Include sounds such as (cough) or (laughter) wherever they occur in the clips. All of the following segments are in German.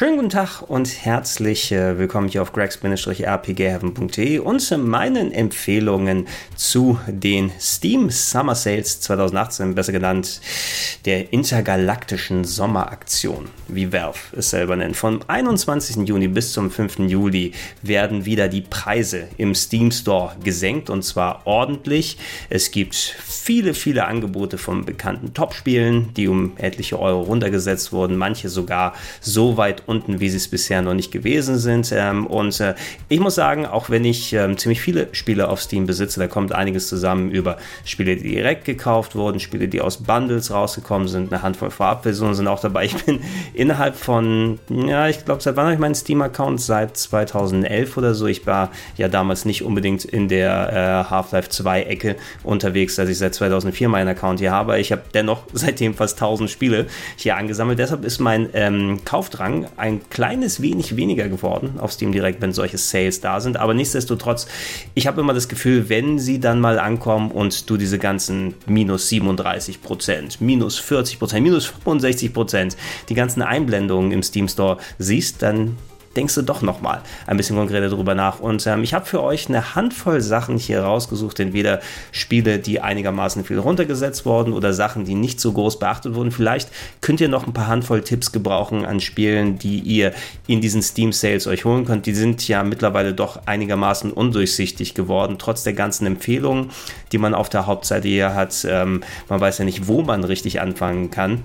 Schönen guten Tag und herzlich äh, willkommen hier auf gregs-rpgheaven.de und meinen Empfehlungen zu den Steam Summer Sales 2018, besser genannt der intergalaktischen Sommeraktion, wie Valve es selber nennt. Vom 21. Juni bis zum 5. Juli werden wieder die Preise im Steam Store gesenkt und zwar ordentlich. Es gibt viele, viele Angebote von bekannten Top-Spielen, die um etliche Euro runtergesetzt wurden, manche sogar so weit unten, wie sie es bisher noch nicht gewesen sind. Ähm, und äh, ich muss sagen, auch wenn ich ähm, ziemlich viele Spiele auf Steam besitze, da kommt einiges zusammen über Spiele, die direkt gekauft wurden, Spiele, die aus Bundles rausgekommen sind, eine Handvoll Vorabversionen sind auch dabei. Ich bin (laughs) innerhalb von, ja, ich glaube, seit wann habe ich meinen Steam-Account? Seit 2011 oder so. Ich war ja damals nicht unbedingt in der äh, Half-Life 2-Ecke unterwegs, als ich seit 2004 meinen Account hier habe. Ich habe dennoch (laughs) seitdem fast 1000 Spiele hier angesammelt. Deshalb ist mein ähm, Kaufdrang ein kleines wenig weniger geworden auf Steam Direct, wenn solche Sales da sind. Aber nichtsdestotrotz, ich habe immer das Gefühl, wenn sie dann mal ankommen und du diese ganzen minus 37 Prozent, minus 40 Prozent, minus 65 Prozent, die ganzen Einblendungen im Steam Store siehst, dann denkst du doch nochmal ein bisschen konkreter darüber nach. Und ähm, ich habe für euch eine Handvoll Sachen hier rausgesucht, entweder Spiele, die einigermaßen viel runtergesetzt wurden oder Sachen, die nicht so groß beachtet wurden. Vielleicht könnt ihr noch ein paar Handvoll Tipps gebrauchen an Spielen, die ihr in diesen Steam Sales euch holen könnt. Die sind ja mittlerweile doch einigermaßen undurchsichtig geworden, trotz der ganzen Empfehlungen, die man auf der Hauptseite hier hat. Ähm, man weiß ja nicht, wo man richtig anfangen kann.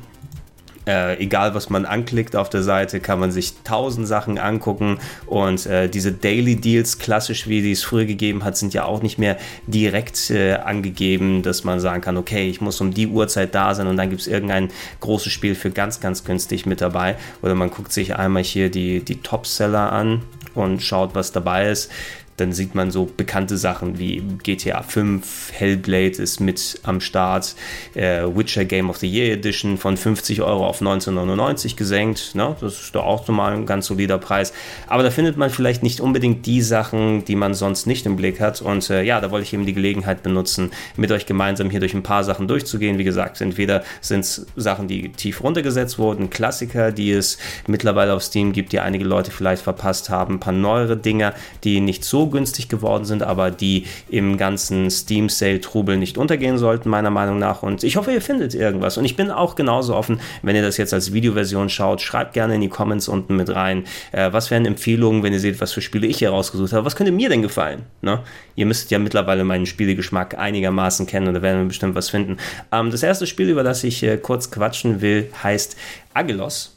Äh, egal was man anklickt auf der Seite, kann man sich tausend Sachen angucken und äh, diese Daily Deals, klassisch wie die es früher gegeben hat, sind ja auch nicht mehr direkt äh, angegeben, dass man sagen kann, okay, ich muss um die Uhrzeit da sein und dann gibt es irgendein großes Spiel für ganz, ganz günstig mit dabei. Oder man guckt sich einmal hier die, die Top-Seller an und schaut, was dabei ist dann sieht man so bekannte Sachen wie GTA 5, Hellblade ist mit am Start, äh, Witcher Game of the Year Edition von 50 Euro auf 1999 gesenkt. Ne? Das ist doch auch mal ein ganz solider Preis. Aber da findet man vielleicht nicht unbedingt die Sachen, die man sonst nicht im Blick hat. Und äh, ja, da wollte ich eben die Gelegenheit benutzen, mit euch gemeinsam hier durch ein paar Sachen durchzugehen. Wie gesagt, entweder sind es Sachen, die tief runtergesetzt wurden, Klassiker, die es mittlerweile auf Steam gibt, die einige Leute vielleicht verpasst haben, ein paar neuere Dinger, die nicht so günstig geworden sind, aber die im ganzen Steam Sale Trubel nicht untergehen sollten, meiner Meinung nach. Und ich hoffe, ihr findet irgendwas. Und ich bin auch genauso offen, wenn ihr das jetzt als Videoversion schaut. Schreibt gerne in die Comments unten mit rein. Äh, was wären Empfehlungen, wenn ihr seht, was für Spiele ich hier rausgesucht habe? Was könnte mir denn gefallen? Ne? Ihr müsst ja mittlerweile meinen Spielegeschmack einigermaßen kennen und da werden wir bestimmt was finden. Ähm, das erste Spiel, über das ich äh, kurz quatschen will, heißt Agelos.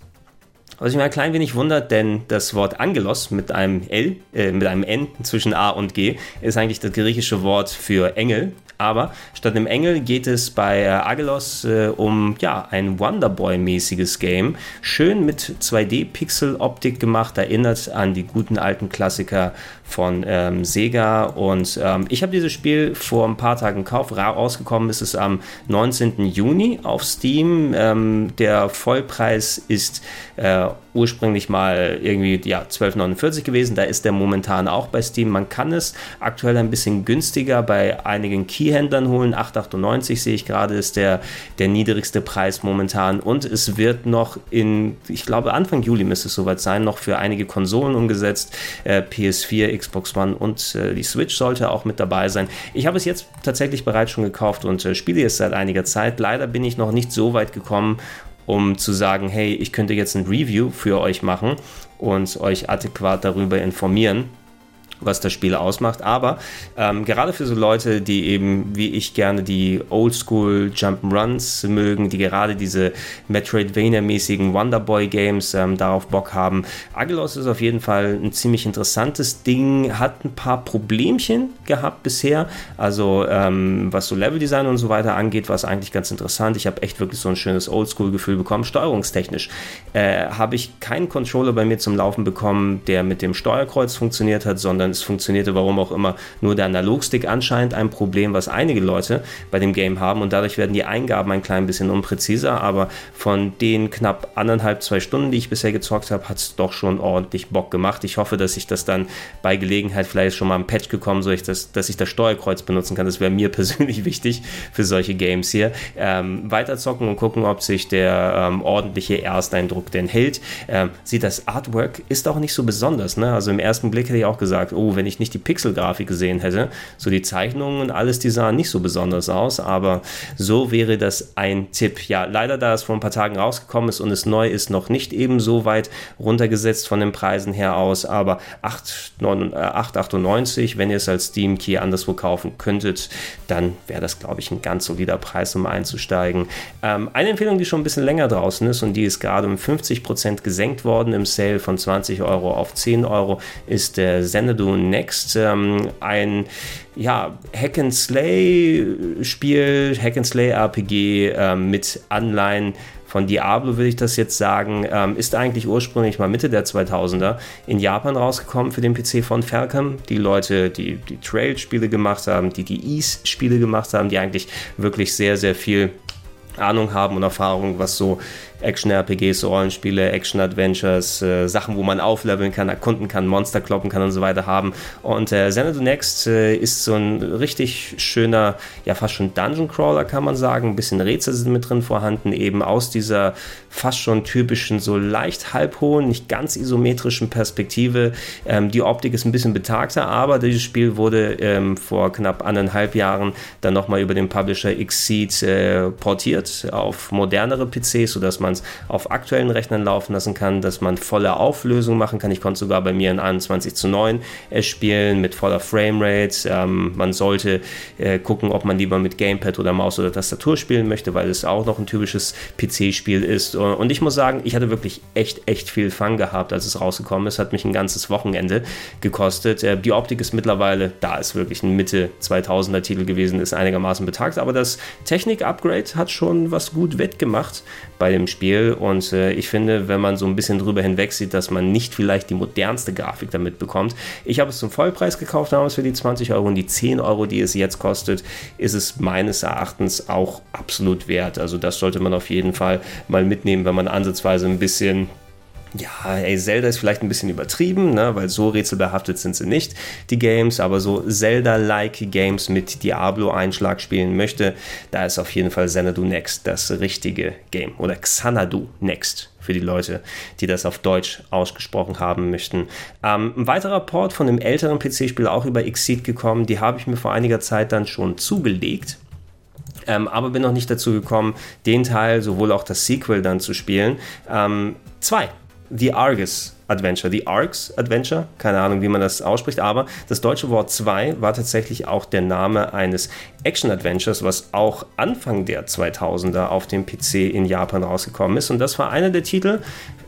Was mich ein klein wenig wundert, denn das Wort Angelos mit einem L, äh, mit einem N zwischen A und G, ist eigentlich das griechische Wort für Engel. Aber statt dem Engel geht es bei äh, Agelos äh, um ja, ein Wonderboy-mäßiges Game. Schön mit 2D-Pixel-Optik gemacht, erinnert an die guten alten Klassiker von ähm, Sega. Und ähm, ich habe dieses Spiel vor ein paar Tagen gekauft. Rausgekommen ist es am 19. Juni auf Steam. Ähm, der Vollpreis ist äh, ursprünglich mal irgendwie ja, 12,49 gewesen. Da ist der momentan auch bei Steam. Man kann es aktuell ein bisschen günstiger bei einigen Keyhändlern holen. 8,98 sehe ich gerade ist der, der niedrigste Preis momentan. Und es wird noch in, ich glaube Anfang Juli müsste es soweit sein, noch für einige Konsolen umgesetzt. Äh, PS4, Xbox One und äh, die Switch sollte auch mit dabei sein. Ich habe es jetzt tatsächlich bereits schon gekauft und äh, spiele es seit einiger Zeit. Leider bin ich noch nicht so weit gekommen, um zu sagen, hey, ich könnte jetzt ein Review für euch machen und euch adäquat darüber informieren was das Spiel ausmacht. Aber ähm, gerade für so Leute, die eben wie ich gerne die Oldschool Jump'n'Runs mögen, die gerade diese Metroidvania-mäßigen Wonderboy-Games ähm, darauf Bock haben, Agelos ist auf jeden Fall ein ziemlich interessantes Ding, hat ein paar Problemchen gehabt bisher. Also ähm, was so Leveldesign und so weiter angeht, war es eigentlich ganz interessant. Ich habe echt wirklich so ein schönes Oldschool-Gefühl bekommen. Steuerungstechnisch äh, habe ich keinen Controller bei mir zum Laufen bekommen, der mit dem Steuerkreuz funktioniert hat, sondern sondern es funktionierte, warum auch immer, nur der Analogstick anscheinend ein Problem, was einige Leute bei dem Game haben und dadurch werden die Eingaben ein klein bisschen unpräziser, aber von den knapp anderthalb, zwei Stunden, die ich bisher gezockt habe, hat es doch schon ordentlich Bock gemacht. Ich hoffe, dass ich das dann bei Gelegenheit vielleicht schon mal ein Patch gekommen, so ich das, dass ich das Steuerkreuz benutzen kann. Das wäre mir (laughs) persönlich wichtig für solche Games hier. Ähm, weiterzocken und gucken, ob sich der ähm, ordentliche Ersteindruck denn hält. Ähm, sieht das Artwork ist auch nicht so besonders. Ne? Also im ersten Blick hätte ich auch gesagt, oh, wenn ich nicht die Pixel-Grafik gesehen hätte, so die Zeichnungen und alles, die sahen nicht so besonders aus, aber so wäre das ein Tipp. Ja, leider, da es vor ein paar Tagen rausgekommen ist und es neu ist, noch nicht eben so weit runtergesetzt von den Preisen her aus, aber 8,98, äh, wenn ihr es als Steam Key anderswo kaufen könntet, dann wäre das, glaube ich, ein ganz solider Preis, um einzusteigen. Ähm, eine Empfehlung, die schon ein bisschen länger draußen ist und die ist gerade um 50% gesenkt worden im Sale von 20 Euro auf 10 Euro, ist der Xanadu Next. Ähm, ein ja, Hack and Slay Spiel, Hack and Slay RPG ähm, mit Anleihen von Diablo würde ich das jetzt sagen, ähm, ist eigentlich ursprünglich mal Mitte der 2000er in Japan rausgekommen für den PC von Falcom. Die Leute, die die Trail-Spiele gemacht haben, die die Ease-Spiele gemacht haben, die eigentlich wirklich sehr, sehr viel Ahnung haben und Erfahrung, was so Action-RPGs, Rollenspiele, Action-Adventures, äh, Sachen, wo man aufleveln kann, erkunden kann, Monster kloppen kann und so weiter haben. Und äh, Xanadu Next äh, ist so ein richtig schöner, ja fast schon Dungeon-Crawler kann man sagen. Ein bisschen Rätsel sind mit drin vorhanden, eben aus dieser fast schon typischen, so leicht halbhohen, nicht ganz isometrischen Perspektive. Ähm, die Optik ist ein bisschen betagter, aber dieses Spiel wurde ähm, vor knapp anderthalb Jahren dann nochmal über den Publisher Xseed äh, portiert auf modernere PCs, sodass man es auf aktuellen Rechnern laufen lassen kann, dass man volle Auflösung machen kann. Ich konnte sogar bei mir in 21 zu 9 spielen mit voller Framerate. Ähm, man sollte äh, gucken, ob man lieber mit Gamepad oder Maus oder Tastatur spielen möchte, weil es auch noch ein typisches PC-Spiel ist. Und ich muss sagen, ich hatte wirklich echt, echt viel Fun gehabt, als es rausgekommen ist. Hat mich ein ganzes Wochenende gekostet. Äh, die Optik ist mittlerweile, da ist wirklich ein Mitte 2000er Titel gewesen, ist einigermaßen betagt, aber das Technik-Upgrade hat schon was gut wettgemacht bei dem Spiel. Und äh, ich finde, wenn man so ein bisschen drüber hinweg sieht, dass man nicht vielleicht die modernste Grafik damit bekommt. Ich habe es zum Vollpreis gekauft damals für die 20 Euro und die 10 Euro, die es jetzt kostet, ist es meines Erachtens auch absolut wert. Also das sollte man auf jeden Fall mal mitnehmen, wenn man ansatzweise ein bisschen ja, ey, Zelda ist vielleicht ein bisschen übertrieben, ne, weil so rätselbehaftet sind sie nicht, die Games, aber so Zelda-like Games mit Diablo-Einschlag spielen möchte, da ist auf jeden Fall Xanadu Next das richtige Game. Oder Xanadu Next für die Leute, die das auf Deutsch ausgesprochen haben möchten. Ähm, ein weiterer Port von einem älteren PC-Spiel auch über Xseed gekommen, die habe ich mir vor einiger Zeit dann schon zugelegt. Ähm, aber bin noch nicht dazu gekommen, den Teil, sowohl auch das Sequel dann zu spielen. Ähm, zwei The Argus Adventure, The Arcs Adventure, keine Ahnung, wie man das ausspricht, aber das deutsche Wort 2 war tatsächlich auch der Name eines Action-Adventures, was auch Anfang der 2000er auf dem PC in Japan rausgekommen ist. Und das war einer der Titel,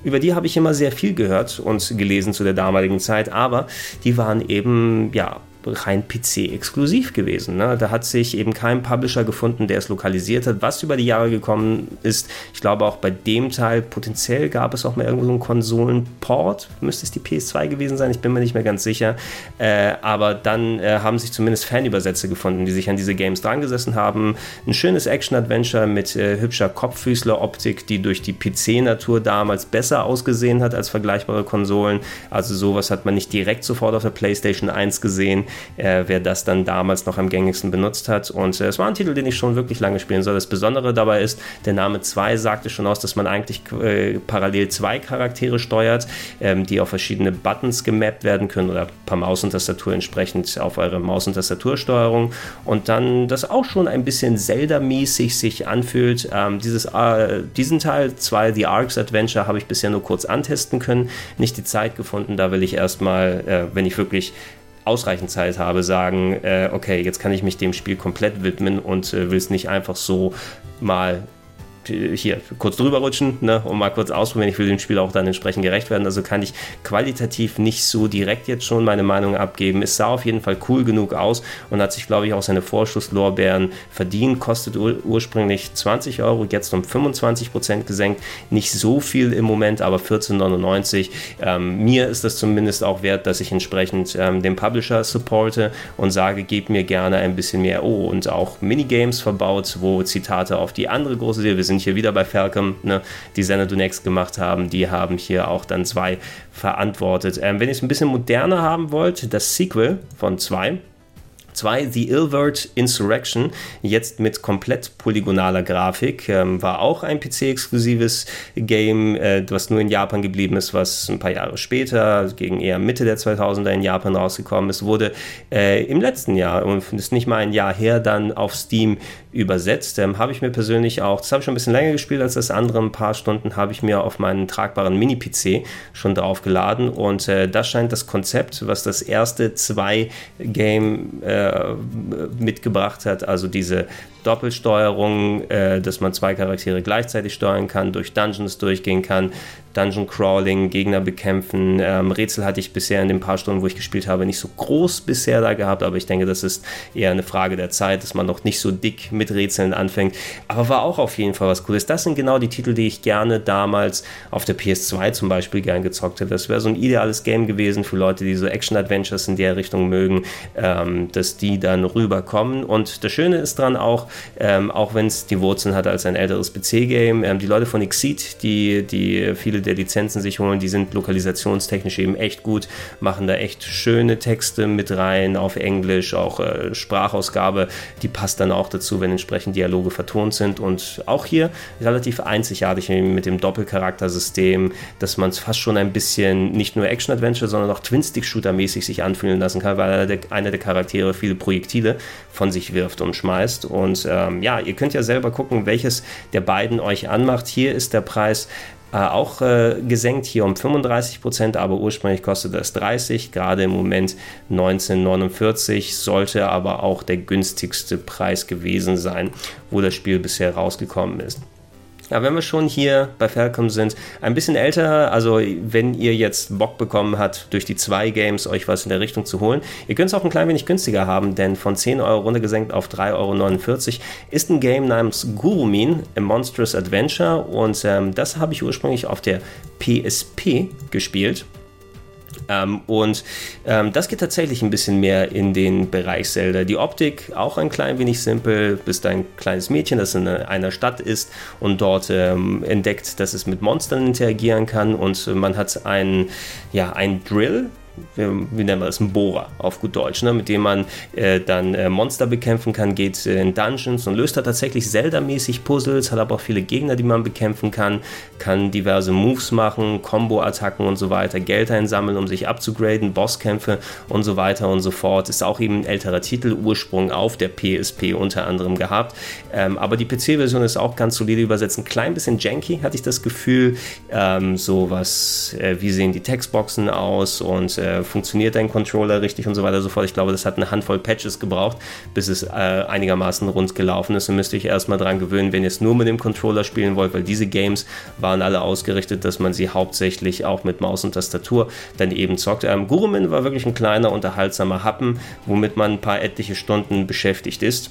über die habe ich immer sehr viel gehört und gelesen zu der damaligen Zeit, aber die waren eben, ja, rein PC-exklusiv gewesen. Ne? Da hat sich eben kein Publisher gefunden, der es lokalisiert hat, was über die Jahre gekommen ist. Ich glaube auch bei dem Teil potenziell gab es auch mal irgendwo so einen Konsolenport, müsste es die PS2 gewesen sein, ich bin mir nicht mehr ganz sicher. Äh, aber dann äh, haben sich zumindest Fanübersetzer gefunden, die sich an diese Games dran gesessen haben. Ein schönes Action-Adventure mit äh, hübscher Kopffüßler-Optik, die durch die PC-Natur damals besser ausgesehen hat als vergleichbare Konsolen. Also sowas hat man nicht direkt sofort auf der PlayStation 1 gesehen äh, wer das dann damals noch am gängigsten benutzt hat. Und äh, es war ein Titel, den ich schon wirklich lange spielen soll. Das Besondere dabei ist, der Name 2 sagte schon aus, dass man eigentlich äh, parallel zwei Charaktere steuert, ähm, die auf verschiedene Buttons gemappt werden können oder per Maus und Tastatur entsprechend auf eure Maus- und Tastatursteuerung. Und dann das auch schon ein bisschen Zelda-mäßig sich anfühlt. Ähm, dieses, äh, diesen Teil 2, The Arcs Adventure, habe ich bisher nur kurz antesten können, nicht die Zeit gefunden. Da will ich erstmal, äh, wenn ich wirklich ausreichend Zeit habe, sagen, äh, okay, jetzt kann ich mich dem Spiel komplett widmen und äh, will es nicht einfach so mal hier kurz drüber rutschen ne, und mal kurz ausprobieren. Ich will dem Spiel auch dann entsprechend gerecht werden. Also kann ich qualitativ nicht so direkt jetzt schon meine Meinung abgeben. Es sah auf jeden Fall cool genug aus und hat sich, glaube ich, auch seine Vorschusslorbeeren verdient. Kostet ur ursprünglich 20 Euro, jetzt um 25 Prozent gesenkt. Nicht so viel im Moment, aber 14,99. Ähm, mir ist das zumindest auch wert, dass ich entsprechend ähm, den Publisher supporte und sage, gebt mir gerne ein bisschen mehr. Oh, und auch Minigames verbaut, wo Zitate auf die andere große Serie, wir sind hier wieder bei Falcom, ne, die Xanadu Next gemacht haben, die haben hier auch dann zwei verantwortet. Ähm, wenn ihr es ein bisschen moderner haben wollt, das Sequel von zwei 2 The Illward Insurrection, jetzt mit komplett polygonaler Grafik, ähm, war auch ein PC-exklusives Game, äh, was nur in Japan geblieben ist, was ein paar Jahre später, gegen eher Mitte der 2000er in Japan rausgekommen ist, wurde äh, im letzten Jahr, und ist nicht mal ein Jahr her, dann auf Steam übersetzt. Ähm, habe ich mir persönlich auch, das habe ich schon ein bisschen länger gespielt als das andere, ein paar Stunden habe ich mir auf meinen tragbaren Mini-PC schon draufgeladen und äh, das scheint das Konzept, was das erste zwei Game äh, mitgebracht hat, also diese Doppelsteuerung, äh, dass man zwei Charaktere gleichzeitig steuern kann, durch Dungeons durchgehen kann, Dungeon Crawling, Gegner bekämpfen. Ähm, Rätsel hatte ich bisher in den paar Stunden, wo ich gespielt habe, nicht so groß bisher da gehabt, aber ich denke, das ist eher eine Frage der Zeit, dass man noch nicht so dick mit Rätseln anfängt. Aber war auch auf jeden Fall was Cooles. Das sind genau die Titel, die ich gerne damals auf der PS2 zum Beispiel gern gezockt hätte. Das wäre so ein ideales Game gewesen für Leute, die so Action-Adventures in der Richtung mögen, ähm, dass die dann rüberkommen. Und das Schöne ist dran auch, ähm, auch wenn es die Wurzeln hat als ein älteres PC-Game, ähm, die Leute von Exceed, die, die viele der Lizenzen sich holen, die sind lokalisationstechnisch eben echt gut, machen da echt schöne Texte mit rein auf Englisch, auch äh, Sprachausgabe, die passt dann auch dazu, wenn entsprechend Dialoge vertont sind. Und auch hier relativ einzigartig mit dem Doppelcharaktersystem, dass man es fast schon ein bisschen nicht nur Action-Adventure, sondern auch Twin-Stick-Shooter-mäßig sich anfühlen lassen kann, weil einer der, einer der Charaktere viele Projektile von sich wirft und schmeißt. Und ähm, ja, ihr könnt ja selber gucken, welches der beiden euch anmacht. Hier ist der Preis äh, auch äh, gesenkt hier um 35 Prozent, aber ursprünglich kostete es 30, gerade im Moment 1949, sollte aber auch der günstigste Preis gewesen sein, wo das Spiel bisher rausgekommen ist. Ja, wenn wir schon hier bei Falcom sind, ein bisschen älter, also wenn ihr jetzt Bock bekommen habt, durch die zwei Games euch was in der Richtung zu holen, ihr könnt es auch ein klein wenig günstiger haben, denn von 10 Euro runtergesenkt auf 3,49 Euro ist ein Game namens Gurumin, A Monstrous Adventure. Und ähm, das habe ich ursprünglich auf der PSP gespielt ähm, und ähm, das geht tatsächlich ein bisschen mehr in den Bereich Zelda. Die Optik auch ein klein wenig simpel. Bist ein kleines Mädchen, das in einer Stadt ist und dort ähm, entdeckt, dass es mit Monstern interagieren kann und man hat einen, ja, einen Drill, wie nennen wir das, ein Bohrer auf gut Deutsch, ne, mit dem man äh, dann äh, Monster bekämpfen kann, geht äh, in Dungeons und löst da tatsächlich Zelda-mäßig Puzzles, hat aber auch viele Gegner, die man bekämpfen kann, kann diverse Moves machen, Combo-Attacken und so weiter, Geld einsammeln, um sich abzugraden, Bosskämpfe und so weiter und so fort. Ist auch eben ein älterer Titel, Ursprung auf der PSP unter anderem gehabt. Ähm, aber die PC-Version ist auch ganz solide übersetzt, ein klein bisschen janky, hatte ich das Gefühl. Ähm, so was, äh, wie sehen die Textboxen aus und äh, funktioniert dein Controller richtig und so weiter und so fort. Ich glaube, das hat eine Handvoll Patches gebraucht, bis es äh, einigermaßen rund gelaufen ist. Und müsst ihr euch erstmal dran gewöhnen, wenn ihr es nur mit dem Controller spielen wollt, weil diese Games waren alle ausgerichtet, dass man sie hauptsächlich auch mit Maus und Tastatur dann eben zockt. Ähm, Gurumin war wirklich ein kleiner, unterhaltsamer Happen, womit man ein paar etliche Stunden beschäftigt ist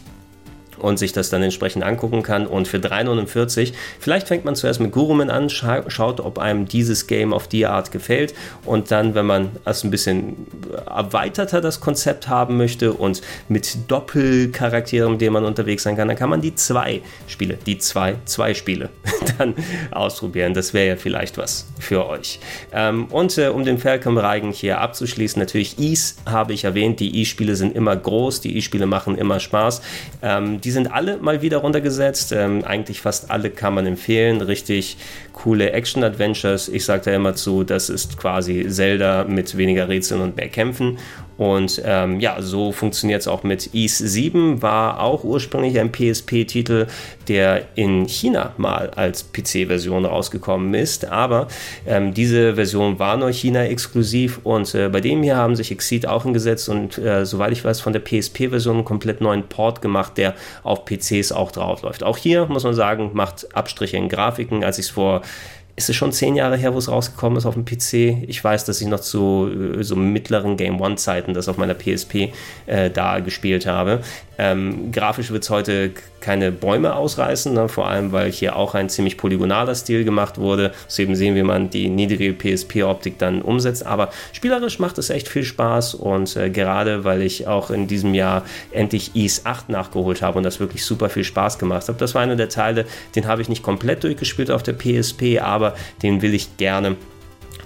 und sich das dann entsprechend angucken kann. Und für 3,49, vielleicht fängt man zuerst mit Gurumen an, scha schaut, ob einem dieses Game auf die Art gefällt. Und dann, wenn man es ein bisschen erweiterter das Konzept haben möchte und mit Doppelcharakteren, mit denen man unterwegs sein kann, dann kann man die zwei Spiele, die zwei, zwei Spiele (laughs) dann ausprobieren. Das wäre ja vielleicht was für euch. Ähm, und äh, um den Falcom-Reigen hier abzuschließen, natürlich Ease habe ich erwähnt. Die E-Spiele sind immer groß, die E-Spiele machen immer Spaß. Ähm, die sind alle mal wieder runtergesetzt. Ähm, eigentlich fast alle kann man empfehlen. Richtig coole Action-Adventures. Ich sage da immer zu, das ist quasi Zelda mit weniger Rätseln und mehr Kämpfen. Und ähm, ja, so funktioniert es auch mit Ease 7, war auch ursprünglich ein PSP-Titel, der in China mal als PC-Version rausgekommen ist. Aber ähm, diese Version war nur China-exklusiv und äh, bei dem hier haben sich Exceed auch hingesetzt und äh, soweit ich weiß, von der PSP-Version einen komplett neuen Port gemacht, der auf PCs auch drauf läuft. Auch hier muss man sagen, macht Abstriche in Grafiken, als ich es vor ist es schon zehn Jahre her, wo es rausgekommen ist auf dem PC. Ich weiß, dass ich noch zu äh, so mittleren Game One-Zeiten das auf meiner PSP äh, da gespielt habe. Ähm, grafisch wird es heute keine Bäume ausreißen, ne? vor allem weil hier auch ein ziemlich polygonaler Stil gemacht wurde. So eben sehen, wie man die niedrige PSP-Optik dann umsetzt. Aber spielerisch macht es echt viel Spaß und äh, gerade weil ich auch in diesem Jahr endlich Ease 8 nachgeholt habe und das wirklich super viel Spaß gemacht habe. Das war einer der Teile, den habe ich nicht komplett durchgespielt auf der PSP, aber den will ich gerne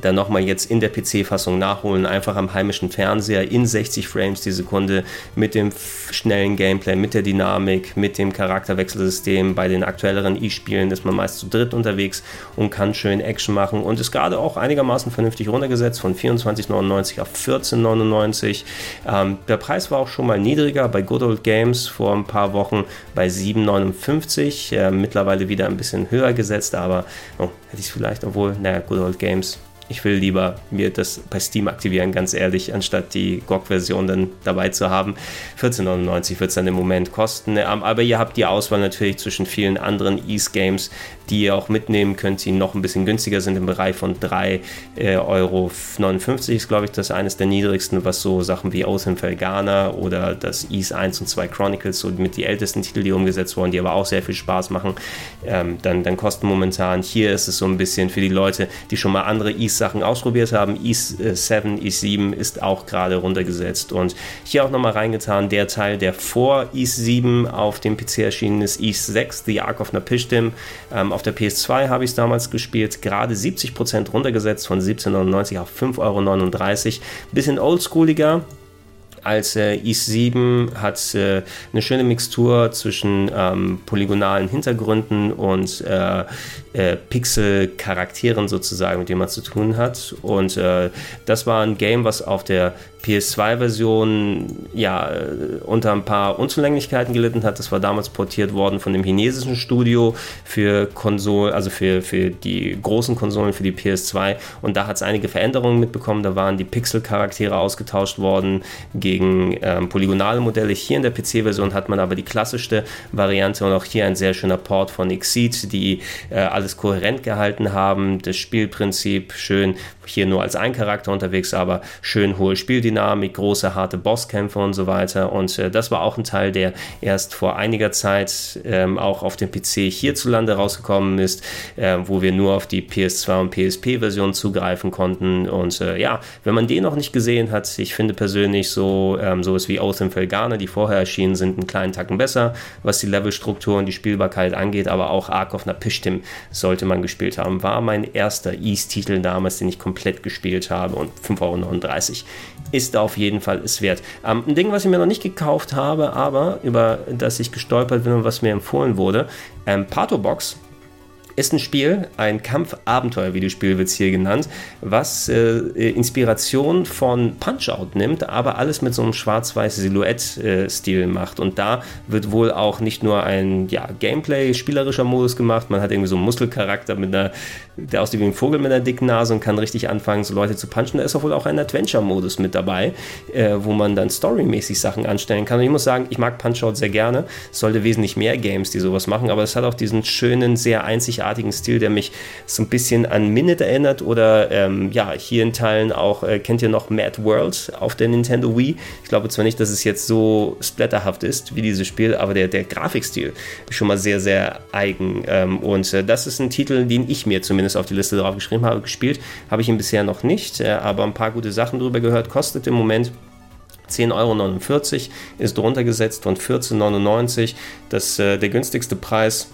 dann nochmal jetzt in der PC-Fassung nachholen, einfach am heimischen Fernseher in 60 Frames die Sekunde mit dem schnellen Gameplay, mit der Dynamik, mit dem Charakterwechselsystem. Bei den aktuelleren E-Spielen ist man meist zu dritt unterwegs und kann schön Action machen und ist gerade auch einigermaßen vernünftig runtergesetzt von 24,99 auf 14,99. Ähm, der Preis war auch schon mal niedriger bei Good Old Games vor ein paar Wochen bei 7,59. Äh, mittlerweile wieder ein bisschen höher gesetzt, aber oh, hätte ich es vielleicht, obwohl, naja, Good Old Games ich will lieber mir das bei Steam aktivieren, ganz ehrlich, anstatt die GOG-Version dann dabei zu haben. 14,99 wird es dann im Moment kosten. Ähm, aber ihr habt die Auswahl natürlich zwischen vielen anderen Ease-Games, die ihr auch mitnehmen könnt, die noch ein bisschen günstiger sind im Bereich von 3,59 äh, Euro. ist, glaube ich, das eines der niedrigsten, was so Sachen wie in Felgana oder das Ease 1 und 2 Chronicles, so mit die ältesten Titel, die umgesetzt wurden, die aber auch sehr viel Spaß machen, ähm, dann, dann kosten momentan. Hier ist es so ein bisschen für die Leute, die schon mal andere Ease-Sachen ausprobiert haben. Ease 7, Ease 7 ist auch gerade runtergesetzt und hier auch nochmal reingetan, der Teil, der vor Ease 7 auf dem PC erschienen ist, Ease 6, The Ark of Napishtim, ähm, auf der PS2 habe ich es damals gespielt, gerade 70% runtergesetzt von 17,99 auf 5,39 Euro. Bisschen oldschooliger, als äh, i7 hat äh, eine schöne Mixtur zwischen ähm, polygonalen Hintergründen und äh, äh, Pixel-Charakteren sozusagen, mit denen man zu tun hat. Und äh, das war ein Game, was auf der PS2-Version ja äh, unter ein paar Unzulänglichkeiten gelitten hat. Das war damals portiert worden von dem chinesischen Studio für Konsolen, also für, für die großen Konsolen, für die PS2. Und da hat es einige Veränderungen mitbekommen. Da waren die Pixel-Charaktere ausgetauscht worden gegen ähm, polygonale Modelle. Hier in der PC-Version hat man aber die klassischste Variante und auch hier ein sehr schöner Port von Exceed, die äh, alles kohärent gehalten haben. Das Spielprinzip schön hier nur als ein Charakter unterwegs, aber schön hohe Spieldynamik, große, harte Bosskämpfe und so weiter. Und äh, das war auch ein Teil, der erst vor einiger Zeit ähm, auch auf dem PC hierzulande rausgekommen ist, äh, wo wir nur auf die PS2 und PSP-Version zugreifen konnten. Und äh, ja, wenn man den noch nicht gesehen hat, ich finde persönlich so ähm, sowas wie Oath in Felgane, die vorher erschienen sind, einen kleinen Tacken besser, was die Levelstruktur und die Spielbarkeit angeht, aber auch Ark of Napishtim sollte man gespielt haben. War mein erster East-Titel damals, den ich komplett komplett gespielt habe und 5,39 Euro ist auf jeden Fall es wert. Ähm, ein Ding, was ich mir noch nicht gekauft habe, aber über das ich gestolpert bin und was mir empfohlen wurde, ähm, Pato Box ist ein Spiel, ein Kampf-Abenteuer-Videospiel wird es hier genannt, was äh, Inspiration von Punch-Out nimmt, aber alles mit so einem schwarz-weiß Silhouette-Stil macht. Und da wird wohl auch nicht nur ein ja, Gameplay-spielerischer Modus gemacht, man hat irgendwie so einen Muskelcharakter, mit einer, der aussieht wie ein Vogel mit einer dicken Nase und kann richtig anfangen, so Leute zu punchen. Da ist auch wohl auch ein Adventure-Modus mit dabei, äh, wo man dann storymäßig Sachen anstellen kann. Und ich muss sagen, ich mag Punch-Out sehr gerne. Es sollte wesentlich mehr Games, die sowas machen, aber es hat auch diesen schönen, sehr einzigartigen einzigartigen Stil, der mich so ein bisschen an Minute erinnert oder ähm, ja, hier in Teilen auch, äh, kennt ihr noch Mad World auf der Nintendo Wii? Ich glaube zwar nicht, dass es jetzt so splatterhaft ist wie dieses Spiel, aber der, der Grafikstil ist schon mal sehr, sehr eigen. Ähm, und äh, das ist ein Titel, den ich mir zumindest auf die Liste drauf geschrieben habe. Gespielt habe ich ihn bisher noch nicht, äh, aber ein paar gute Sachen drüber gehört. Kostet im Moment 10,49 Euro, ist runtergesetzt von 14,99 Das, äh, der günstigste Preis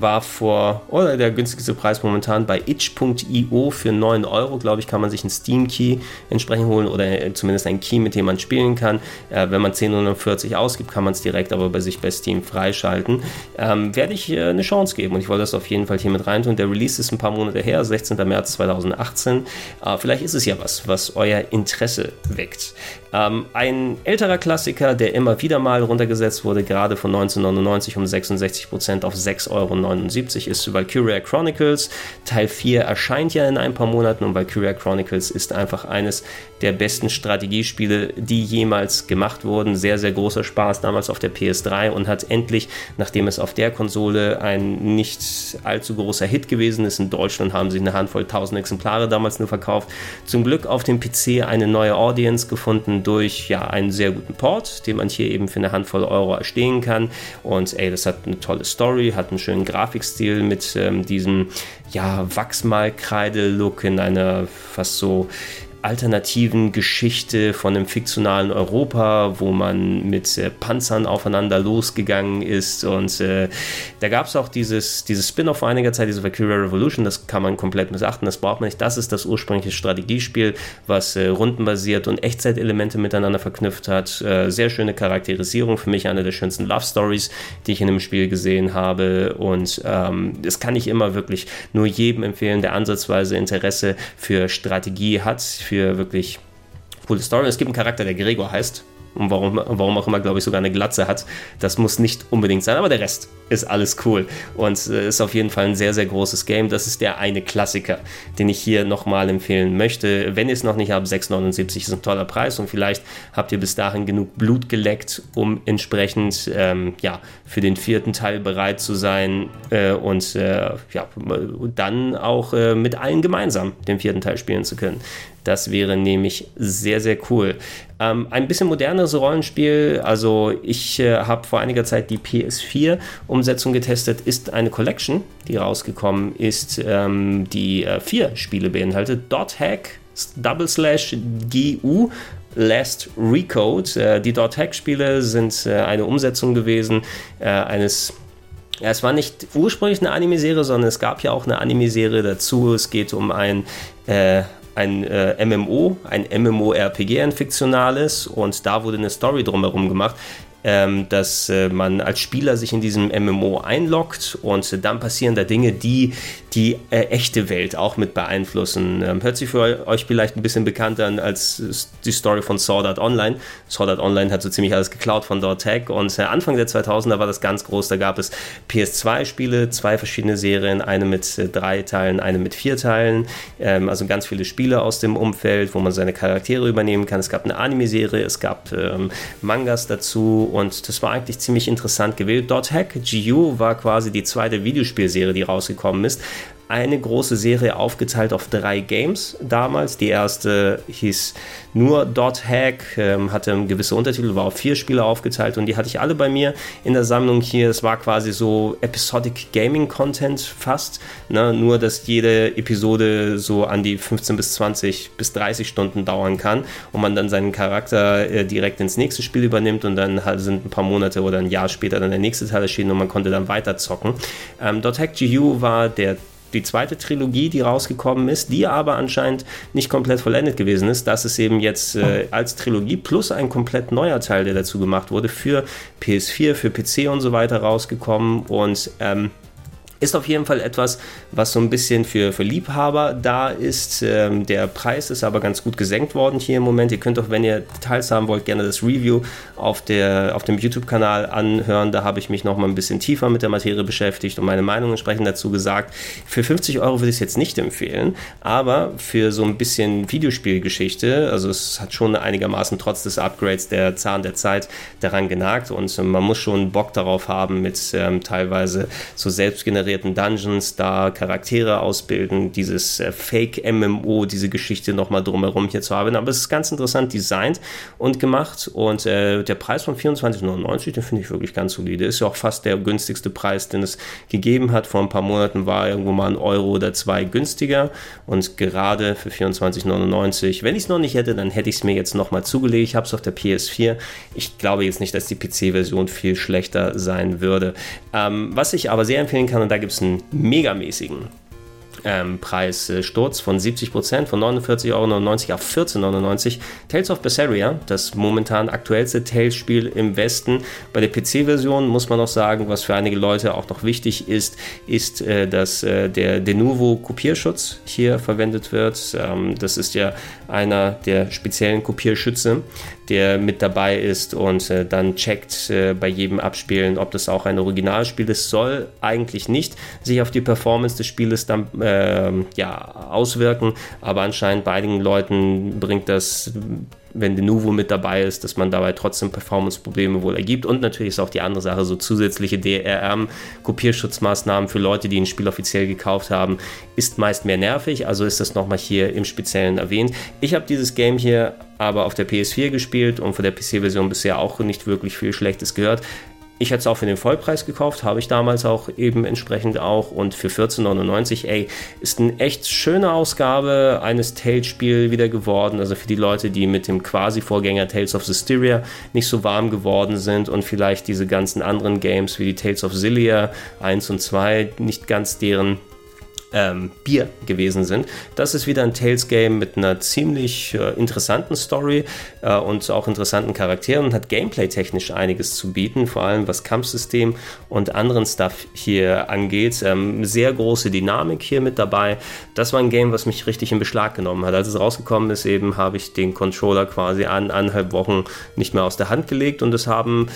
war vor, oder der günstigste Preis momentan bei itch.io für 9 Euro, glaube ich, kann man sich einen Steam Key entsprechend holen oder zumindest einen Key, mit dem man spielen kann. Äh, wenn man 1040 ausgibt, kann man es direkt aber bei sich bei Steam freischalten. Ähm, werde ich äh, eine Chance geben und ich wollte das auf jeden Fall hier mit reintun. Der Release ist ein paar Monate her, 16. März 2018. Äh, vielleicht ist es ja was, was euer Interesse weckt. Ähm, ein älterer Klassiker, der immer wieder mal runtergesetzt wurde, gerade von 1999 um 66% auf 6,79 Euro, ist Valkyria Chronicles. Teil 4 erscheint ja in ein paar Monaten und Valkyria Chronicles ist einfach eines der besten Strategiespiele, die jemals gemacht wurden. Sehr, sehr großer Spaß damals auf der PS3 und hat endlich, nachdem es auf der Konsole ein nicht allzu großer Hit gewesen ist, in Deutschland haben sich eine Handvoll tausend Exemplare damals nur verkauft, zum Glück auf dem PC eine neue Audience gefunden durch ja, einen sehr guten Port, den man hier eben für eine Handvoll Euro erstehen kann. Und ey, das hat eine tolle Story, hat einen schönen Grafikstil mit ähm, diesem ja, Wachsmalkreide-Look in einer fast so alternativen Geschichte von einem fiktionalen Europa, wo man mit äh, Panzern aufeinander losgegangen ist. Und äh, da gab es auch dieses, dieses Spin-off vor einiger Zeit, diese Valkyria Revolution, das kann man komplett missachten, das braucht man nicht. Das ist das ursprüngliche Strategiespiel, was äh, rundenbasiert und Echtzeitelemente miteinander verknüpft hat. Äh, sehr schöne Charakterisierung, für mich eine der schönsten Love Stories, die ich in dem Spiel gesehen habe. Und ähm, das kann ich immer wirklich nur jedem empfehlen, der ansatzweise Interesse für Strategie hat, für für wirklich coole Story. Es gibt einen Charakter, der Gregor heißt. Und warum, warum auch immer, glaube ich, sogar eine Glatze hat. Das muss nicht unbedingt sein, aber der Rest ist alles cool. Und äh, ist auf jeden Fall ein sehr, sehr großes Game. Das ist der eine Klassiker, den ich hier nochmal empfehlen möchte. Wenn ihr es noch nicht habt, 6,79 ist ein toller Preis und vielleicht habt ihr bis dahin genug Blut geleckt, um entsprechend ähm, ja, für den vierten Teil bereit zu sein äh, und äh, ja, dann auch äh, mit allen gemeinsam den vierten Teil spielen zu können. Das wäre nämlich sehr, sehr cool. Ähm, ein bisschen moderneres Rollenspiel, also ich äh, habe vor einiger Zeit die PS4-Umsetzung getestet, ist eine Collection, die rausgekommen ist, ähm, die äh, vier Spiele beinhaltet. Dot Hack, Double Slash GU, Last Recode. Äh, die Dot Hack-Spiele sind äh, eine Umsetzung gewesen äh, eines es war nicht ursprünglich eine Anime-Serie, sondern es gab ja auch eine Anime-Serie dazu. Es geht um ein, ein äh, MMO, ein MMORPG, ein fiktionales und da wurde eine Story drumherum gemacht, ähm, dass äh, man als Spieler sich in diesem MMO einloggt und dann passieren da Dinge, die die äh, echte Welt auch mit beeinflussen. Ähm, hört sich für euch vielleicht ein bisschen bekannter an als die Story von Sword Art Online. Sword Art Online hat so ziemlich alles geklaut von Dortech und äh, Anfang der 2000er war das ganz groß. Da gab es PS2-Spiele, zwei verschiedene Serien, eine mit äh, drei Teilen, eine mit vier Teilen. Ähm, also ganz viele Spiele aus dem Umfeld, wo man seine Charaktere übernehmen kann. Es gab eine Anime-Serie, es gab ähm, Mangas dazu und das war eigentlich ziemlich interessant gewählt. Dot Hack GU war quasi die zweite Videospielserie, die rausgekommen ist eine große Serie aufgeteilt auf drei Games damals. Die erste hieß nur Dot Hack, ähm, hatte gewisse Untertitel, war auf vier Spiele aufgeteilt und die hatte ich alle bei mir in der Sammlung hier. Es war quasi so Episodic Gaming Content fast, ne? nur dass jede Episode so an die 15 bis 20 bis 30 Stunden dauern kann und man dann seinen Charakter äh, direkt ins nächste Spiel übernimmt und dann halt sind ein paar Monate oder ein Jahr später dann der nächste Teil erschienen und man konnte dann weiter zocken. Ähm, Dot Hack GU war der die zweite Trilogie, die rausgekommen ist, die aber anscheinend nicht komplett vollendet gewesen ist. Das ist eben jetzt äh, als Trilogie plus ein komplett neuer Teil, der dazu gemacht wurde, für PS4, für PC und so weiter rausgekommen. Und ähm, ist auf jeden Fall etwas, was so ein bisschen für, für Liebhaber da ist. Ähm, der Preis ist aber ganz gut gesenkt worden hier im Moment. Ihr könnt auch, wenn ihr Details haben wollt, gerne das Review auf, der, auf dem YouTube-Kanal anhören. Da habe ich mich noch mal ein bisschen tiefer mit der Materie beschäftigt und meine Meinung entsprechend dazu gesagt. Für 50 Euro würde ich es jetzt nicht empfehlen, aber für so ein bisschen Videospielgeschichte, also es hat schon einigermaßen trotz des Upgrades der Zahn der Zeit daran genagt und man muss schon Bock darauf haben mit ähm, teilweise so selbstgenerierten generierten Dungeons da Charaktere ausbilden, dieses äh, Fake-MMO, diese Geschichte nochmal drumherum hier zu haben. Aber es ist ganz interessant designt und gemacht und äh, der Preis von 24,99, den finde ich wirklich ganz solide. Ist ja auch fast der günstigste Preis, den es gegeben hat. Vor ein paar Monaten war irgendwo mal ein Euro oder zwei günstiger und gerade für 24,99, wenn ich es noch nicht hätte, dann hätte ich es mir jetzt nochmal zugelegt. Ich habe es auf der PS4. Ich glaube jetzt nicht, dass die PC-Version viel schlechter sein würde. Ähm, was ich aber sehr empfehlen kann, und da gibt es einen megamäßigen ähm, Preissturz von 70%, von 49,99 Euro auf 14,99 Euro. Tales of Berseria, das momentan aktuellste Tales-Spiel im Westen. Bei der PC-Version muss man noch sagen, was für einige Leute auch noch wichtig ist, ist, äh, dass äh, der Denuvo Kopierschutz hier verwendet wird. Ähm, das ist ja einer der speziellen Kopierschütze, der mit dabei ist und äh, dann checkt äh, bei jedem Abspielen, ob das auch ein Originalspiel ist. Soll eigentlich nicht sich auf die Performance des Spieles dann äh, ja, auswirken, aber anscheinend bei einigen Leuten bringt das wenn Denuvo mit dabei ist, dass man dabei trotzdem Performance-Probleme wohl ergibt. Und natürlich ist auch die andere Sache, so zusätzliche DRM-Kopierschutzmaßnahmen für Leute, die ein Spiel offiziell gekauft haben, ist meist mehr nervig. Also ist das nochmal hier im Speziellen erwähnt. Ich habe dieses Game hier aber auf der PS4 gespielt und von der PC-Version bisher auch nicht wirklich viel Schlechtes gehört. Ich hätte es auch für den Vollpreis gekauft, habe ich damals auch eben entsprechend auch. Und für 14,99, ey, ist eine echt schöne Ausgabe eines Tales-Spiel wieder geworden. Also für die Leute, die mit dem quasi-Vorgänger Tales of Systeria nicht so warm geworden sind und vielleicht diese ganzen anderen Games wie die Tales of Zillia 1 und 2 nicht ganz deren ähm, Bier gewesen sind. Das ist wieder ein Tales-Game mit einer ziemlich äh, interessanten Story äh, und auch interessanten Charakteren und hat gameplay-technisch einiges zu bieten, vor allem was Kampfsystem und anderen Stuff hier angeht. Ähm, sehr große Dynamik hier mit dabei. Das war ein Game, was mich richtig in Beschlag genommen hat. Als es rausgekommen ist, eben habe ich den Controller quasi an anderthalb Wochen nicht mehr aus der Hand gelegt und es haben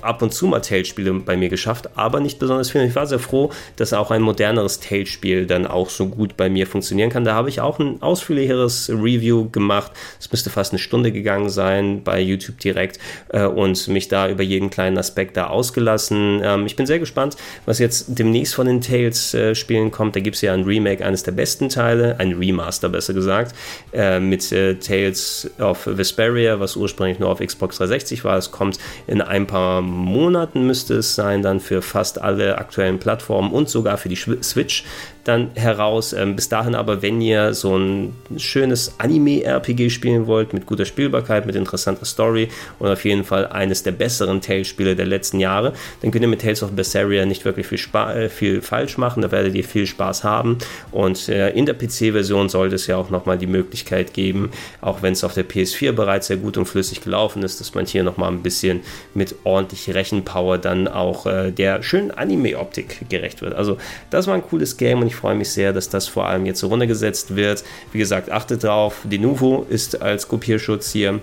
ab und zu mal Tales-Spiele bei mir geschafft, aber nicht besonders viel. Ich war sehr froh, dass auch ein moderneres Tales-Spiel dann dann auch so gut bei mir funktionieren kann. Da habe ich auch ein ausführlicheres Review gemacht. Es müsste fast eine Stunde gegangen sein bei YouTube direkt äh, und mich da über jeden kleinen Aspekt da ausgelassen. Ähm, ich bin sehr gespannt, was jetzt demnächst von den Tales-Spielen äh, kommt. Da gibt es ja ein Remake eines der besten Teile, ein Remaster besser gesagt, äh, mit äh, Tales of Vesperia, was ursprünglich nur auf Xbox 360 war. Es kommt in ein paar Monaten, müsste es sein, dann für fast alle aktuellen Plattformen und sogar für die Switch dann heraus. Ähm, bis dahin aber, wenn ihr so ein schönes Anime-RPG spielen wollt, mit guter Spielbarkeit, mit interessanter Story und auf jeden Fall eines der besseren Tales-Spiele der letzten Jahre, dann könnt ihr mit Tales of Berseria nicht wirklich viel, äh, viel falsch machen. Da werdet ihr viel Spaß haben. Und äh, in der PC-Version sollte es ja auch nochmal die Möglichkeit geben, auch wenn es auf der PS4 bereits sehr gut und flüssig gelaufen ist, dass man hier nochmal ein bisschen mit ordentlich Rechenpower dann auch äh, der schönen Anime-Optik gerecht wird. Also das war ein cooles Game und ich freue mich sehr, dass das vor allem jetzt runtergesetzt wird. Wie gesagt, achtet drauf, Denuvo ist als Kopierschutz hier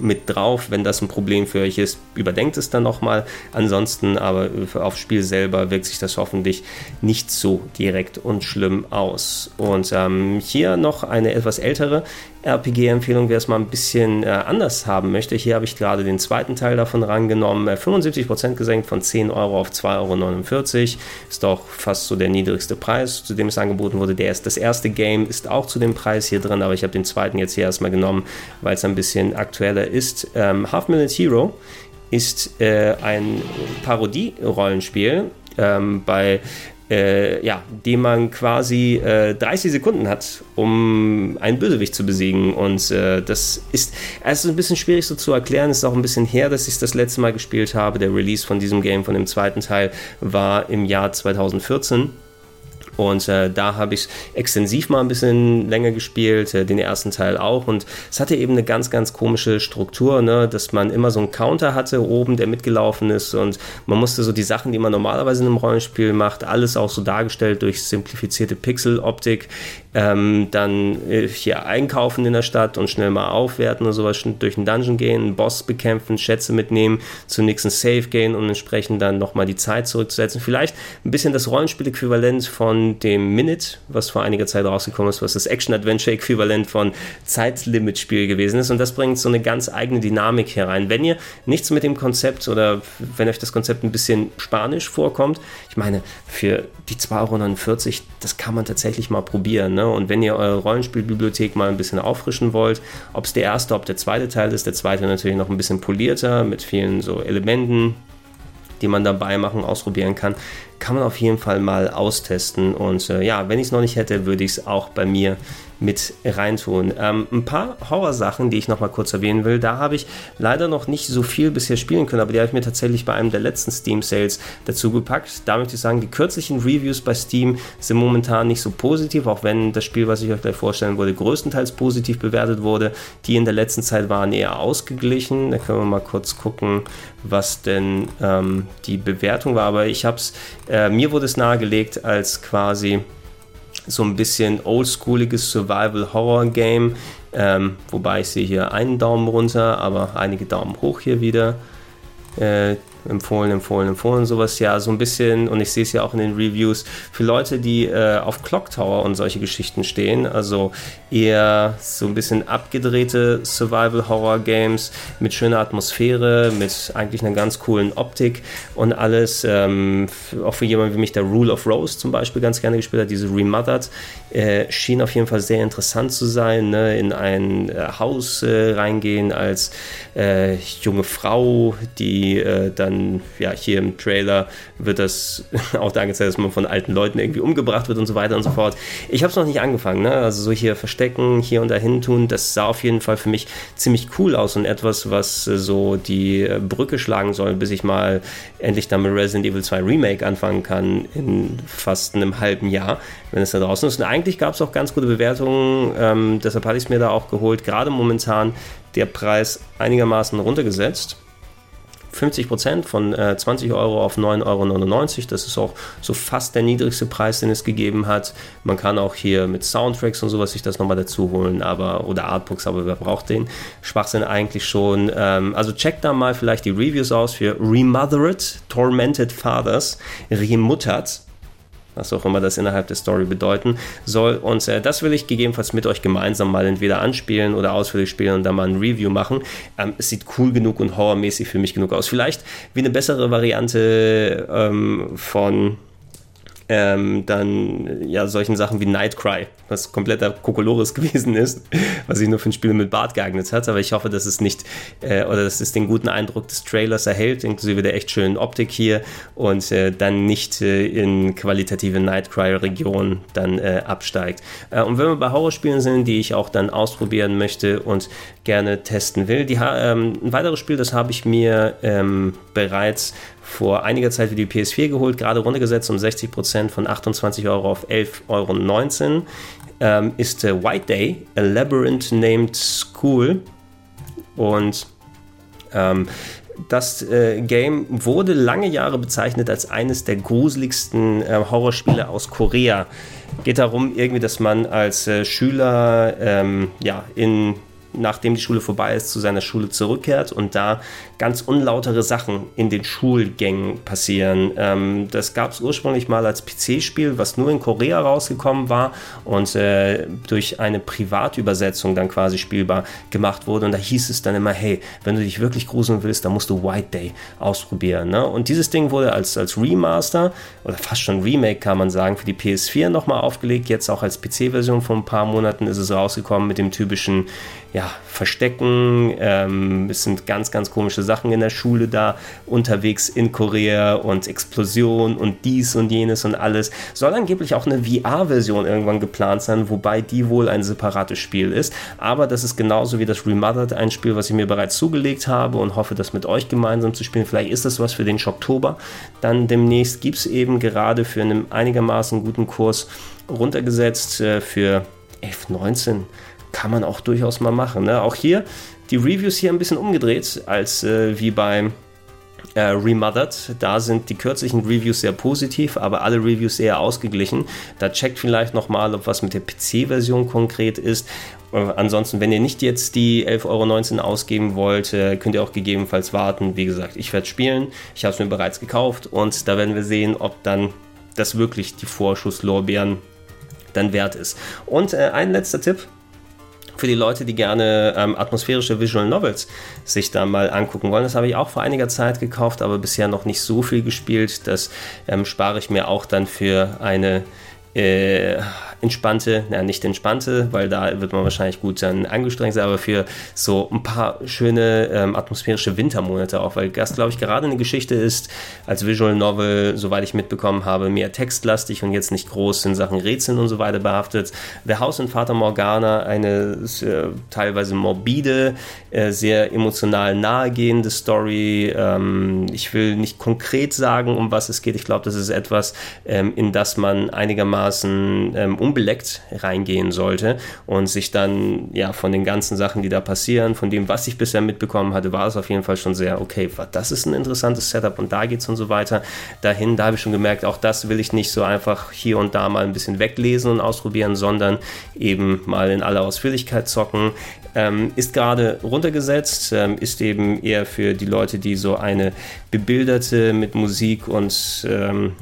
mit drauf. Wenn das ein Problem für euch ist, überdenkt es dann nochmal. Ansonsten aber aufs Spiel selber wirkt sich das hoffentlich nicht so direkt und schlimm aus. Und ähm, hier noch eine etwas ältere RPG-Empfehlung, wer es mal ein bisschen äh, anders haben möchte. Hier habe ich gerade den zweiten Teil davon rangenommen. Äh, 75% gesenkt von 10 Euro auf 2,49 Euro. Ist auch fast so der niedrigste Preis, zu dem es angeboten wurde. Der ist, das erste Game ist auch zu dem Preis hier drin, aber ich habe den zweiten jetzt hier erstmal genommen, weil es ein bisschen aktueller ist. Ähm, Half Minute Hero ist äh, ein Parodie-Rollenspiel ähm, bei äh, ja, dem man quasi äh, 30 Sekunden hat, um einen Bösewicht zu besiegen. Und äh, das ist, es ist ein bisschen schwierig so zu erklären. Es ist auch ein bisschen her, dass ich es das letzte Mal gespielt habe. Der Release von diesem Game, von dem zweiten Teil, war im Jahr 2014. Und äh, da habe ich extensiv mal ein bisschen länger gespielt, äh, den ersten Teil auch. Und es hatte eben eine ganz, ganz komische Struktur, ne? dass man immer so einen Counter hatte oben, der mitgelaufen ist. Und man musste so die Sachen, die man normalerweise in einem Rollenspiel macht, alles auch so dargestellt durch simplifizierte Pixeloptik, ähm, dann äh, hier einkaufen in der Stadt und schnell mal aufwerten oder sowas, durch einen Dungeon gehen, einen Boss bekämpfen, Schätze mitnehmen, zum nächsten Save gehen und entsprechend dann nochmal die Zeit zurückzusetzen. Vielleicht ein bisschen das Rollenspiel-Äquivalent von dem Minute, was vor einiger Zeit rausgekommen ist, was das Action-Adventure-Äquivalent von Zeitlimit-Spiel gewesen ist. Und das bringt so eine ganz eigene Dynamik herein. Wenn ihr nichts mit dem Konzept oder wenn euch das Konzept ein bisschen spanisch vorkommt, ich meine, für die 2,49 Euro, das kann man tatsächlich mal probieren. Ne? Und wenn ihr eure Rollenspielbibliothek mal ein bisschen auffrischen wollt, ob es der erste, ob der zweite Teil ist, der zweite natürlich noch ein bisschen polierter mit vielen so Elementen, die man dabei machen, ausprobieren kann, kann man auf jeden Fall mal austesten. Und äh, ja, wenn ich es noch nicht hätte, würde ich es auch bei mir mit reintun. Ähm, ein paar Horrorsachen, die ich noch mal kurz erwähnen will, da habe ich leider noch nicht so viel bisher spielen können, aber die habe ich mir tatsächlich bei einem der letzten Steam Sales dazu gepackt. Da möchte ich sagen, die kürzlichen Reviews bei Steam sind momentan nicht so positiv, auch wenn das Spiel, was ich euch gleich vorstellen wollte, größtenteils positiv bewertet wurde. Die in der letzten Zeit waren eher ausgeglichen. Da können wir mal kurz gucken, was denn ähm, die Bewertung war. Aber ich habe es, äh, mir wurde es nahegelegt als quasi so ein bisschen oldschooliges Survival-Horror-Game. Ähm, wobei ich sehe hier einen Daumen runter, aber einige Daumen hoch hier wieder. Äh, empfohlen, empfohlen, empfohlen, sowas ja so ein bisschen, und ich sehe es ja auch in den Reviews, für Leute, die äh, auf Clock Tower und solche Geschichten stehen, also eher so ein bisschen abgedrehte Survival-Horror-Games mit schöner Atmosphäre, mit eigentlich einer ganz coolen Optik und alles, ähm, auch für jemanden wie mich, der Rule of Rose zum Beispiel ganz gerne gespielt hat, diese Remothered, äh, schien auf jeden Fall sehr interessant zu sein, ne? in ein äh, Haus äh, reingehen als äh, junge Frau, die äh, ja, hier im Trailer wird das (laughs) auch da angezeigt, dass man von alten Leuten irgendwie umgebracht wird und so weiter und so fort. Ich habe es noch nicht angefangen, ne? also so hier verstecken, hier und dahin tun, das sah auf jeden Fall für mich ziemlich cool aus und etwas, was äh, so die äh, Brücke schlagen soll, bis ich mal endlich dann mit Resident Evil 2 Remake anfangen kann in fast einem halben Jahr, wenn es da draußen ist. Und eigentlich gab es auch ganz gute Bewertungen, ähm, deshalb hatte ich es mir da auch geholt. Gerade momentan der Preis einigermaßen runtergesetzt. 50 Prozent von äh, 20 Euro auf 9,99 Euro. Das ist auch so fast der niedrigste Preis, den es gegeben hat. Man kann auch hier mit Soundtracks und sowas sich das nochmal dazu holen, aber oder Artbooks, aber wer braucht den? Schwachsinn eigentlich schon. Ähm, also checkt da mal vielleicht die Reviews aus für Remothered, Tormented Fathers, Remuttert was auch immer das innerhalb der Story bedeuten soll. Und äh, das will ich gegebenenfalls mit euch gemeinsam mal entweder anspielen oder ausführlich spielen und dann mal ein Review machen. Ähm, es sieht cool genug und horrormäßig für mich genug aus. Vielleicht wie eine bessere Variante ähm, von ähm, dann ja solchen Sachen wie Nightcry, was kompletter Kokolores (laughs) gewesen ist, was sich nur für ein Spiel mit Bart geeignet hat. Aber ich hoffe, dass es nicht äh, oder dass es den guten Eindruck des Trailers erhält, inklusive der echt schönen Optik hier und äh, dann nicht äh, in qualitative Nightcry-Regionen dann äh, absteigt. Äh, und wenn wir bei Horrorspielen sind, die ich auch dann ausprobieren möchte und gerne testen will, ähm, ein weiteres Spiel, das habe ich mir ähm, bereits vor einiger Zeit für die PS4 geholt, gerade runtergesetzt um 60% von 28 Euro auf 11,19 Euro. Ähm, ist äh, White Day, A Labyrinth Named School. Und ähm, das äh, Game wurde lange Jahre bezeichnet als eines der gruseligsten äh, Horrorspiele aus Korea. Geht darum, irgendwie, dass man als äh, Schüler ähm, ja, in nachdem die Schule vorbei ist, zu seiner Schule zurückkehrt und da ganz unlautere Sachen in den Schulgängen passieren. Ähm, das gab es ursprünglich mal als PC-Spiel, was nur in Korea rausgekommen war und äh, durch eine Privatübersetzung dann quasi spielbar gemacht wurde. Und da hieß es dann immer, hey, wenn du dich wirklich gruseln willst, dann musst du White Day ausprobieren. Ne? Und dieses Ding wurde als, als Remaster oder fast schon Remake, kann man sagen, für die PS4 nochmal aufgelegt. Jetzt auch als PC-Version vor ein paar Monaten ist es rausgekommen mit dem typischen ja, Verstecken. Ähm, es sind ganz, ganz komische Sachen in der Schule da unterwegs in Korea und Explosion und dies und jenes und alles. Soll angeblich auch eine VR-Version irgendwann geplant sein, wobei die wohl ein separates Spiel ist. Aber das ist genauso wie das Remothered ein Spiel, was ich mir bereits zugelegt habe und hoffe, das mit euch gemeinsam zu spielen. Vielleicht ist das was für den Oktober. Dann demnächst gibt es eben gerade für einen einigermaßen guten Kurs runtergesetzt äh, für 11,19 kann man auch durchaus mal machen. Ne? Auch hier die Reviews hier ein bisschen umgedreht als äh, wie beim äh, Remothered. Da sind die kürzlichen Reviews sehr positiv, aber alle Reviews eher ausgeglichen. Da checkt vielleicht nochmal, ob was mit der PC-Version konkret ist. Äh, ansonsten, wenn ihr nicht jetzt die 11,19 Euro ausgeben wollt, äh, könnt ihr auch gegebenenfalls warten. Wie gesagt, ich werde spielen. Ich habe es mir bereits gekauft und da werden wir sehen, ob dann das wirklich die Vorschusslorbeeren dann wert ist. Und äh, ein letzter Tipp für die Leute, die gerne ähm, atmosphärische Visual Novels sich da mal angucken wollen. Das habe ich auch vor einiger Zeit gekauft, aber bisher noch nicht so viel gespielt. Das ähm, spare ich mir auch dann für eine äh, entspannte, na nicht entspannte, weil da wird man wahrscheinlich gut dann angestrengt sein, aber für so ein paar schöne ähm, atmosphärische Wintermonate auch, weil das, glaube ich, gerade eine Geschichte ist, als Visual Novel, soweit ich mitbekommen habe, mehr textlastig und jetzt nicht groß in Sachen Rätseln und so weiter behaftet. The House und Vater Morgana, eine äh, teilweise morbide, äh, sehr emotional nahegehende Story. Ähm, ich will nicht konkret sagen, um was es geht. Ich glaube, das ist etwas, ähm, in das man einigermaßen ähm, unbeleckt reingehen sollte und sich dann ja von den ganzen Sachen, die da passieren, von dem, was ich bisher mitbekommen hatte, war es auf jeden Fall schon sehr okay. Das ist ein interessantes Setup und da geht es und so weiter. Dahin, da habe ich schon gemerkt, auch das will ich nicht so einfach hier und da mal ein bisschen weglesen und ausprobieren, sondern eben mal in aller Ausführlichkeit zocken. Ähm, ist gerade runtergesetzt, ähm, ist eben eher für die Leute, die so eine bebilderte mit Musik und ähm,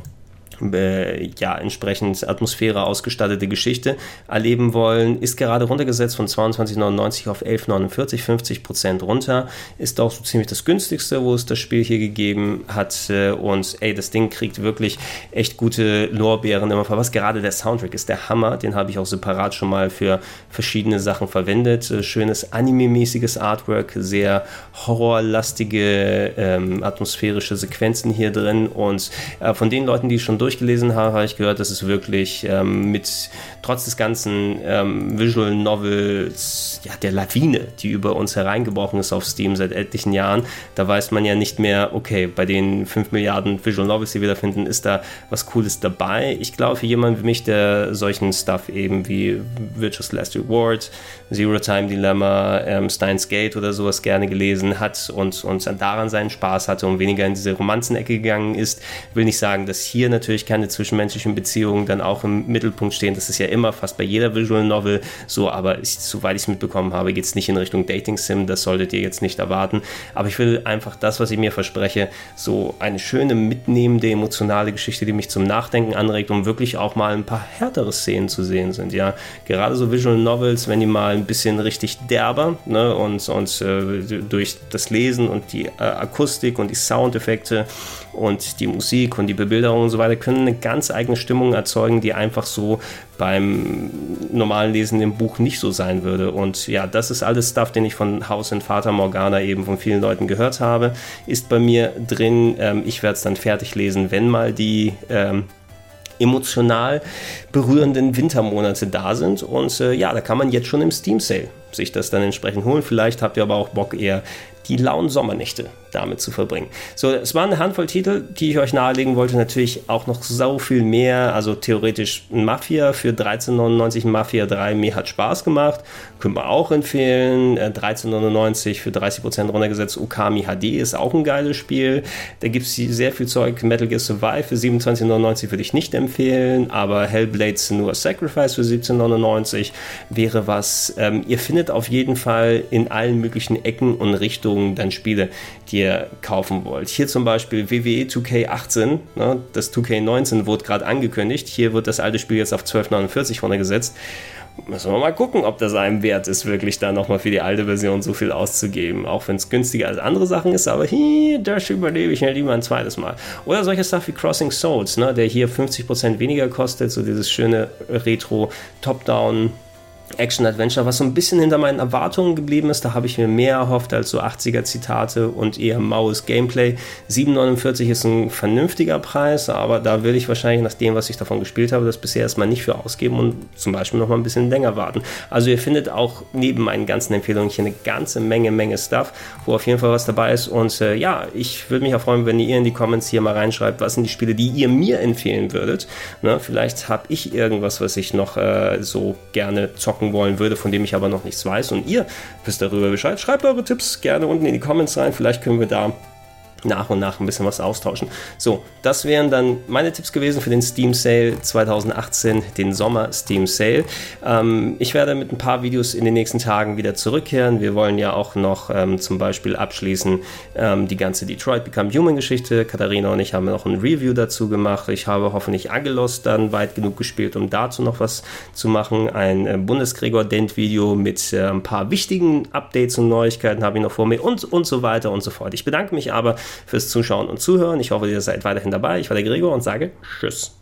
äh, ja, entsprechend Atmosphäre ausgestattete Geschichte erleben wollen, ist gerade runtergesetzt von 22,99 auf 11,49, 50 Prozent runter. Ist auch so ziemlich das günstigste, wo es das Spiel hier gegeben hat. Äh, und ey, das Ding kriegt wirklich echt gute Lorbeeren immer Was gerade der Soundtrack ist der Hammer. Den habe ich auch separat schon mal für verschiedene Sachen verwendet. Äh, schönes anime-mäßiges Artwork, sehr horrorlastige, ähm, atmosphärische Sequenzen hier drin. Und äh, von den Leuten, die schon durch durchgelesen habe, habe ich gehört, dass es wirklich ähm, mit trotz des ganzen ähm, Visual Novels, ja, der Lawine, die über uns hereingebrochen ist auf Steam seit etlichen Jahren, da weiß man ja nicht mehr, okay, bei den 5 Milliarden Visual Novels, die wir da finden, ist da was Cooles dabei. Ich glaube, für jemanden wie mich, der solchen Stuff eben wie Virtuous Last Reward, Zero Time Dilemma, ähm, Steins Gate oder sowas gerne gelesen hat und, und daran seinen Spaß hatte und weniger in diese Romanzenecke gegangen ist, will nicht sagen, dass hier natürlich keine zwischenmenschlichen Beziehungen dann auch im Mittelpunkt stehen. Das ist ja immer fast bei jeder Visual Novel so, aber ich, soweit ich es mitbekommen habe, geht es nicht in Richtung Dating Sim. Das solltet ihr jetzt nicht erwarten. Aber ich will einfach das, was ich mir verspreche, so eine schöne, mitnehmende, emotionale Geschichte, die mich zum Nachdenken anregt, um wirklich auch mal ein paar härtere Szenen zu sehen sind. Ja, gerade so Visual Novels, wenn die mal ein bisschen richtig derber ne, und, und äh, durch das Lesen und die äh, Akustik und die Soundeffekte und die Musik und die Bebilderung und so weiter können eine ganz eigene Stimmung erzeugen, die einfach so beim normalen Lesen im Buch nicht so sein würde. Und ja, das ist alles Stuff, den ich von Haus und Vater Morgana eben von vielen Leuten gehört habe, ist bei mir drin. Ähm, ich werde es dann fertig lesen, wenn mal die ähm, emotional berührenden Wintermonate da sind. Und äh, ja, da kann man jetzt schon im Steam Sale sich das dann entsprechend holen. Vielleicht habt ihr aber auch Bock eher die lauen Sommernächte damit zu verbringen. So, es waren eine Handvoll Titel, die ich euch nahelegen wollte. Natürlich auch noch so viel mehr. Also theoretisch Mafia für 13,99 Mafia 3. Mir hat Spaß gemacht. Können wir auch empfehlen. 13,99 äh, für 30% runtergesetzt. Okami HD ist auch ein geiles Spiel. Da gibt es sehr viel Zeug. Metal Gear Survive für 27,99 würde ich nicht empfehlen. Aber Hellblade Senua Sacrifice für 17,99 wäre was. Ähm, ihr findet auf jeden Fall in allen möglichen Ecken und Richtungen dann Spiele, die ihr kaufen wollt. Hier zum Beispiel WWE 2K18, ne, das 2K19 wurde gerade angekündigt. Hier wird das alte Spiel jetzt auf 12,49 runtergesetzt. Müssen wir mal gucken, ob das einem wert ist, wirklich da nochmal für die alte Version so viel auszugeben. Auch wenn es günstiger als andere Sachen ist, aber hier, das überlebe ich mir lieber ein zweites Mal. Oder solche Stuff wie Crossing Souls, ne, der hier 50% weniger kostet, so dieses schöne Retro Top-Down Action-Adventure, was so ein bisschen hinter meinen Erwartungen geblieben ist. Da habe ich mir mehr erhofft als so 80er-Zitate und eher maues Gameplay. 7,49 ist ein vernünftiger Preis, aber da will ich wahrscheinlich nach dem, was ich davon gespielt habe, das bisher erstmal nicht für ausgeben und zum Beispiel noch mal ein bisschen länger warten. Also ihr findet auch neben meinen ganzen Empfehlungen hier eine ganze Menge, Menge Stuff, wo auf jeden Fall was dabei ist. Und äh, ja, ich würde mich auch freuen, wenn ihr in die Comments hier mal reinschreibt, was sind die Spiele, die ihr mir empfehlen würdet. Ne, vielleicht habe ich irgendwas, was ich noch äh, so gerne zocken zocken wollen würde, von dem ich aber noch nichts weiß und ihr wisst darüber Bescheid, schreibt eure Tipps gerne unten in die Comments rein. Vielleicht können wir da nach und nach ein bisschen was austauschen. So, das wären dann meine Tipps gewesen für den Steam Sale 2018, den Sommer Steam Sale. Ähm, ich werde mit ein paar Videos in den nächsten Tagen wieder zurückkehren. Wir wollen ja auch noch ähm, zum Beispiel abschließen ähm, die ganze Detroit Become Human Geschichte. Katharina und ich haben noch ein Review dazu gemacht. Ich habe hoffentlich Angelos dann weit genug gespielt, um dazu noch was zu machen. Ein äh, Bundesgregor Dent Video mit äh, ein paar wichtigen Updates und Neuigkeiten habe ich noch vor mir und, und so weiter und so fort. Ich bedanke mich aber fürs Zuschauen und Zuhören. Ich hoffe, ihr seid weiterhin dabei. Ich war der Gregor und sage Tschüss.